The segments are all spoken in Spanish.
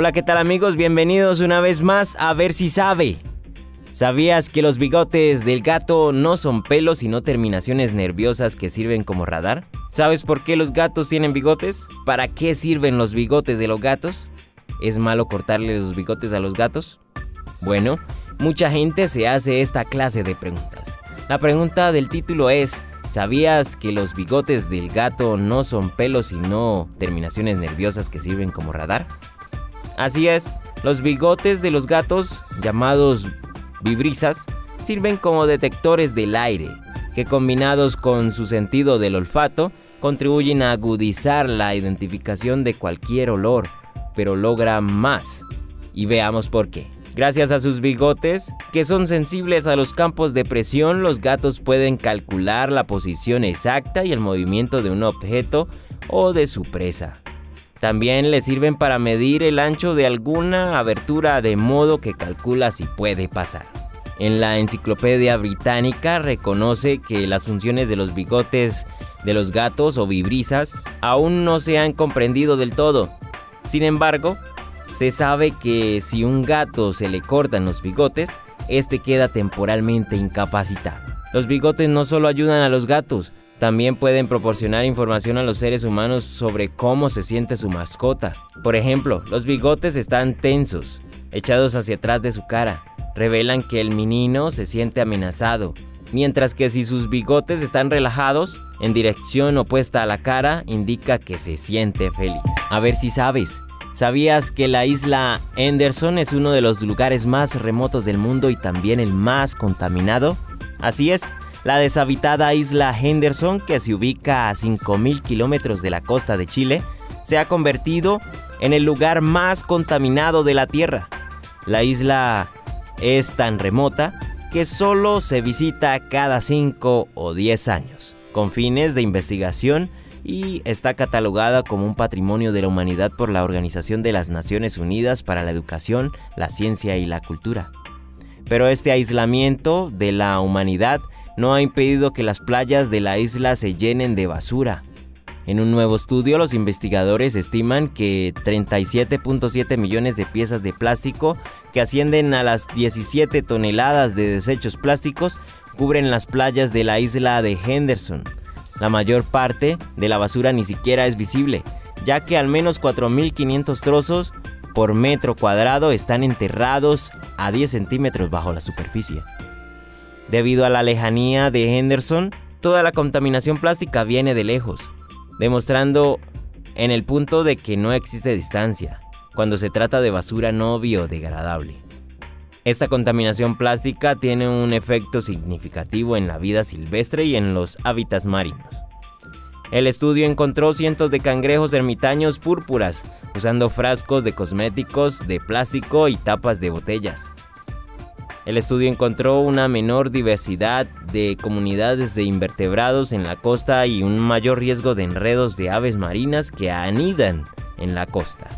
Hola, ¿qué tal amigos? Bienvenidos una vez más a Ver si sabe. ¿Sabías que los bigotes del gato no son pelos sino terminaciones nerviosas que sirven como radar? ¿Sabes por qué los gatos tienen bigotes? ¿Para qué sirven los bigotes de los gatos? ¿Es malo cortarle los bigotes a los gatos? Bueno, mucha gente se hace esta clase de preguntas. La pregunta del título es, ¿sabías que los bigotes del gato no son pelos sino terminaciones nerviosas que sirven como radar? Así es, los bigotes de los gatos, llamados vibrisas, sirven como detectores del aire, que combinados con su sentido del olfato, contribuyen a agudizar la identificación de cualquier olor, pero logra más. Y veamos por qué. Gracias a sus bigotes, que son sensibles a los campos de presión, los gatos pueden calcular la posición exacta y el movimiento de un objeto o de su presa. También le sirven para medir el ancho de alguna abertura de modo que calcula si puede pasar. En la enciclopedia británica reconoce que las funciones de los bigotes de los gatos o vibrisas aún no se han comprendido del todo. Sin embargo, se sabe que si un gato se le cortan los bigotes, este queda temporalmente incapacitado. Los bigotes no solo ayudan a los gatos, también pueden proporcionar información a los seres humanos sobre cómo se siente su mascota. Por ejemplo, los bigotes están tensos, echados hacia atrás de su cara. Revelan que el menino se siente amenazado, mientras que si sus bigotes están relajados, en dirección opuesta a la cara, indica que se siente feliz. A ver si sabes. ¿Sabías que la isla Henderson es uno de los lugares más remotos del mundo y también el más contaminado? Así es, la deshabitada isla Henderson, que se ubica a 5.000 kilómetros de la costa de Chile, se ha convertido en el lugar más contaminado de la Tierra. La isla es tan remota que solo se visita cada 5 o 10 años, con fines de investigación y está catalogada como un patrimonio de la humanidad por la Organización de las Naciones Unidas para la Educación, la Ciencia y la Cultura. Pero este aislamiento de la humanidad no ha impedido que las playas de la isla se llenen de basura. En un nuevo estudio, los investigadores estiman que 37.7 millones de piezas de plástico, que ascienden a las 17 toneladas de desechos plásticos, cubren las playas de la isla de Henderson. La mayor parte de la basura ni siquiera es visible, ya que al menos 4.500 trozos por metro cuadrado están enterrados a 10 centímetros bajo la superficie. Debido a la lejanía de Henderson, toda la contaminación plástica viene de lejos, demostrando en el punto de que no existe distancia cuando se trata de basura no biodegradable. Esta contaminación plástica tiene un efecto significativo en la vida silvestre y en los hábitats marinos. El estudio encontró cientos de cangrejos ermitaños púrpuras usando frascos de cosméticos de plástico y tapas de botellas. El estudio encontró una menor diversidad de comunidades de invertebrados en la costa y un mayor riesgo de enredos de aves marinas que anidan en la costa.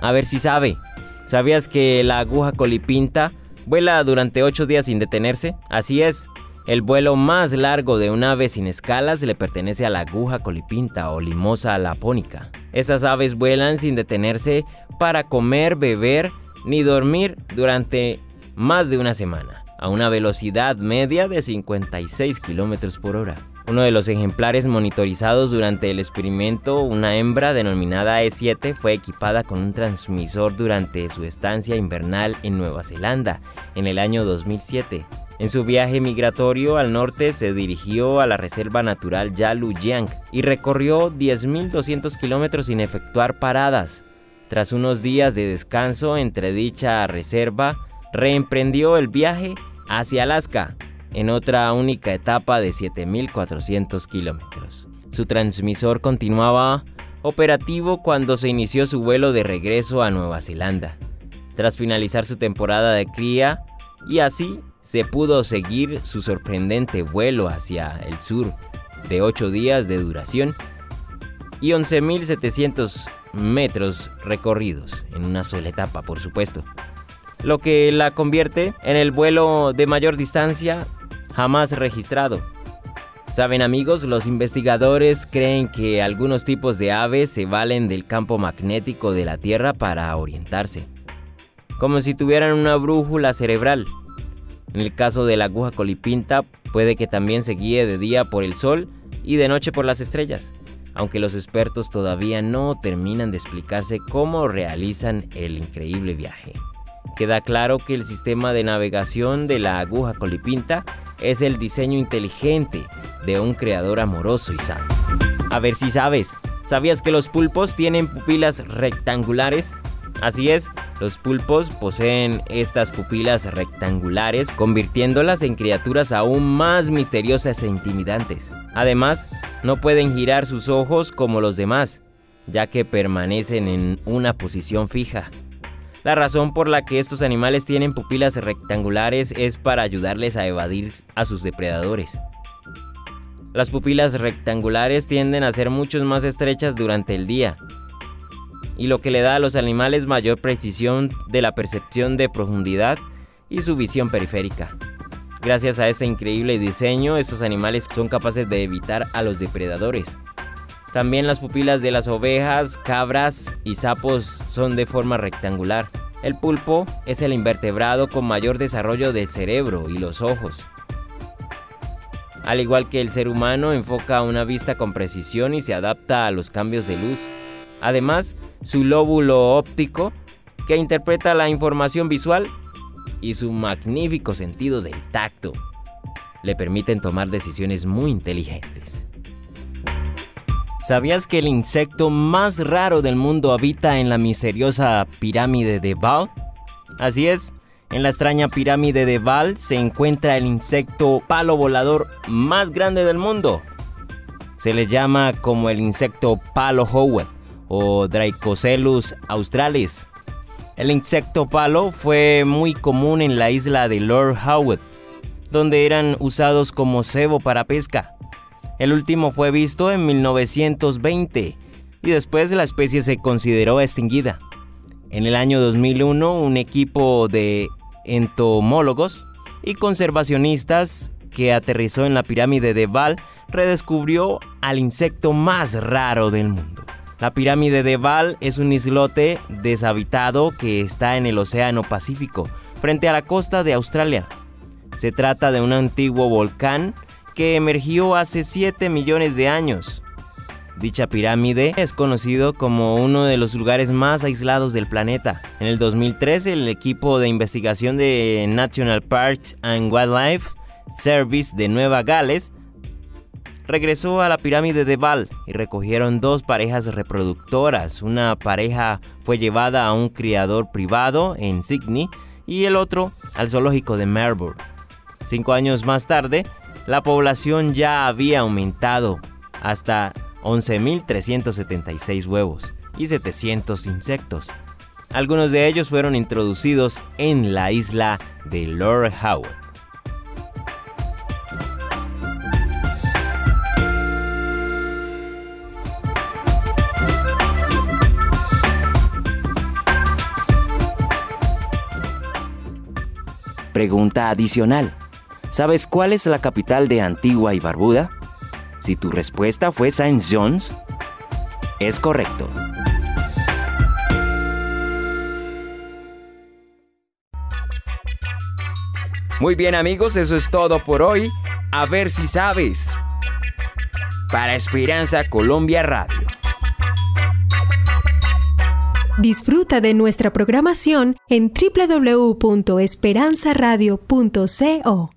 A ver si sabe. ¿Sabías que la aguja colipinta vuela durante 8 días sin detenerse? Así es. El vuelo más largo de un ave sin escalas le pertenece a la aguja colipinta o limosa lapónica. Esas aves vuelan sin detenerse para comer, beber ni dormir durante más de una semana, a una velocidad media de 56 km por hora. Uno de los ejemplares monitorizados durante el experimento, una hembra denominada E7, fue equipada con un transmisor durante su estancia invernal en Nueva Zelanda en el año 2007. En su viaje migratorio al norte se dirigió a la reserva natural Yalu-Yang y recorrió 10.200 kilómetros sin efectuar paradas. Tras unos días de descanso entre dicha reserva, reemprendió el viaje hacia Alaska en otra única etapa de 7.400 kilómetros. Su transmisor continuaba operativo cuando se inició su vuelo de regreso a Nueva Zelanda, tras finalizar su temporada de cría y así se pudo seguir su sorprendente vuelo hacia el sur de 8 días de duración y 11.700 metros recorridos en una sola etapa, por supuesto, lo que la convierte en el vuelo de mayor distancia jamás registrado. Saben amigos, los investigadores creen que algunos tipos de aves se valen del campo magnético de la Tierra para orientarse, como si tuvieran una brújula cerebral. En el caso de la aguja colipinta, puede que también se guíe de día por el sol y de noche por las estrellas, aunque los expertos todavía no terminan de explicarse cómo realizan el increíble viaje. Queda claro que el sistema de navegación de la aguja colipinta es el diseño inteligente de un creador amoroso y sano. A ver si sabes, ¿sabías que los pulpos tienen pupilas rectangulares? Así es, los pulpos poseen estas pupilas rectangulares, convirtiéndolas en criaturas aún más misteriosas e intimidantes. Además, no pueden girar sus ojos como los demás, ya que permanecen en una posición fija. La razón por la que estos animales tienen pupilas rectangulares es para ayudarles a evadir a sus depredadores. Las pupilas rectangulares tienden a ser mucho más estrechas durante el día, y lo que le da a los animales mayor precisión de la percepción de profundidad y su visión periférica. Gracias a este increíble diseño, estos animales son capaces de evitar a los depredadores. También las pupilas de las ovejas, cabras y sapos son de forma rectangular. El pulpo es el invertebrado con mayor desarrollo del cerebro y los ojos. Al igual que el ser humano, enfoca una vista con precisión y se adapta a los cambios de luz. Además, su lóbulo óptico, que interpreta la información visual, y su magnífico sentido del tacto, le permiten tomar decisiones muy inteligentes. ¿Sabías que el insecto más raro del mundo habita en la misteriosa pirámide de Baal? Así es, en la extraña pirámide de Baal se encuentra el insecto palo volador más grande del mundo. Se le llama como el insecto palo Howard o Dracocelus australis. El insecto palo fue muy común en la isla de Lord Howe, donde eran usados como cebo para pesca. El último fue visto en 1920 y después la especie se consideró extinguida. En el año 2001, un equipo de entomólogos y conservacionistas que aterrizó en la pirámide de Val redescubrió al insecto más raro del mundo. La pirámide de Val es un islote deshabitado que está en el Océano Pacífico, frente a la costa de Australia. Se trata de un antiguo volcán que emergió hace 7 millones de años. Dicha pirámide es conocido como uno de los lugares más aislados del planeta. En el 2013, el equipo de investigación de National Parks and Wildlife Service de Nueva Gales regresó a la pirámide de Val y recogieron dos parejas reproductoras. Una pareja fue llevada a un criador privado en Sydney y el otro al zoológico de Melbourne. Cinco años más tarde, la población ya había aumentado hasta 11.376 huevos y 700 insectos. Algunos de ellos fueron introducidos en la isla de Lord Howard. Pregunta adicional. ¿Sabes cuál es la capital de Antigua y Barbuda? Si tu respuesta fue Saint John's, es correcto. Muy bien amigos, eso es todo por hoy. A ver si sabes. Para Esperanza Colombia Radio. Disfruta de nuestra programación en www.esperanzaradio.co.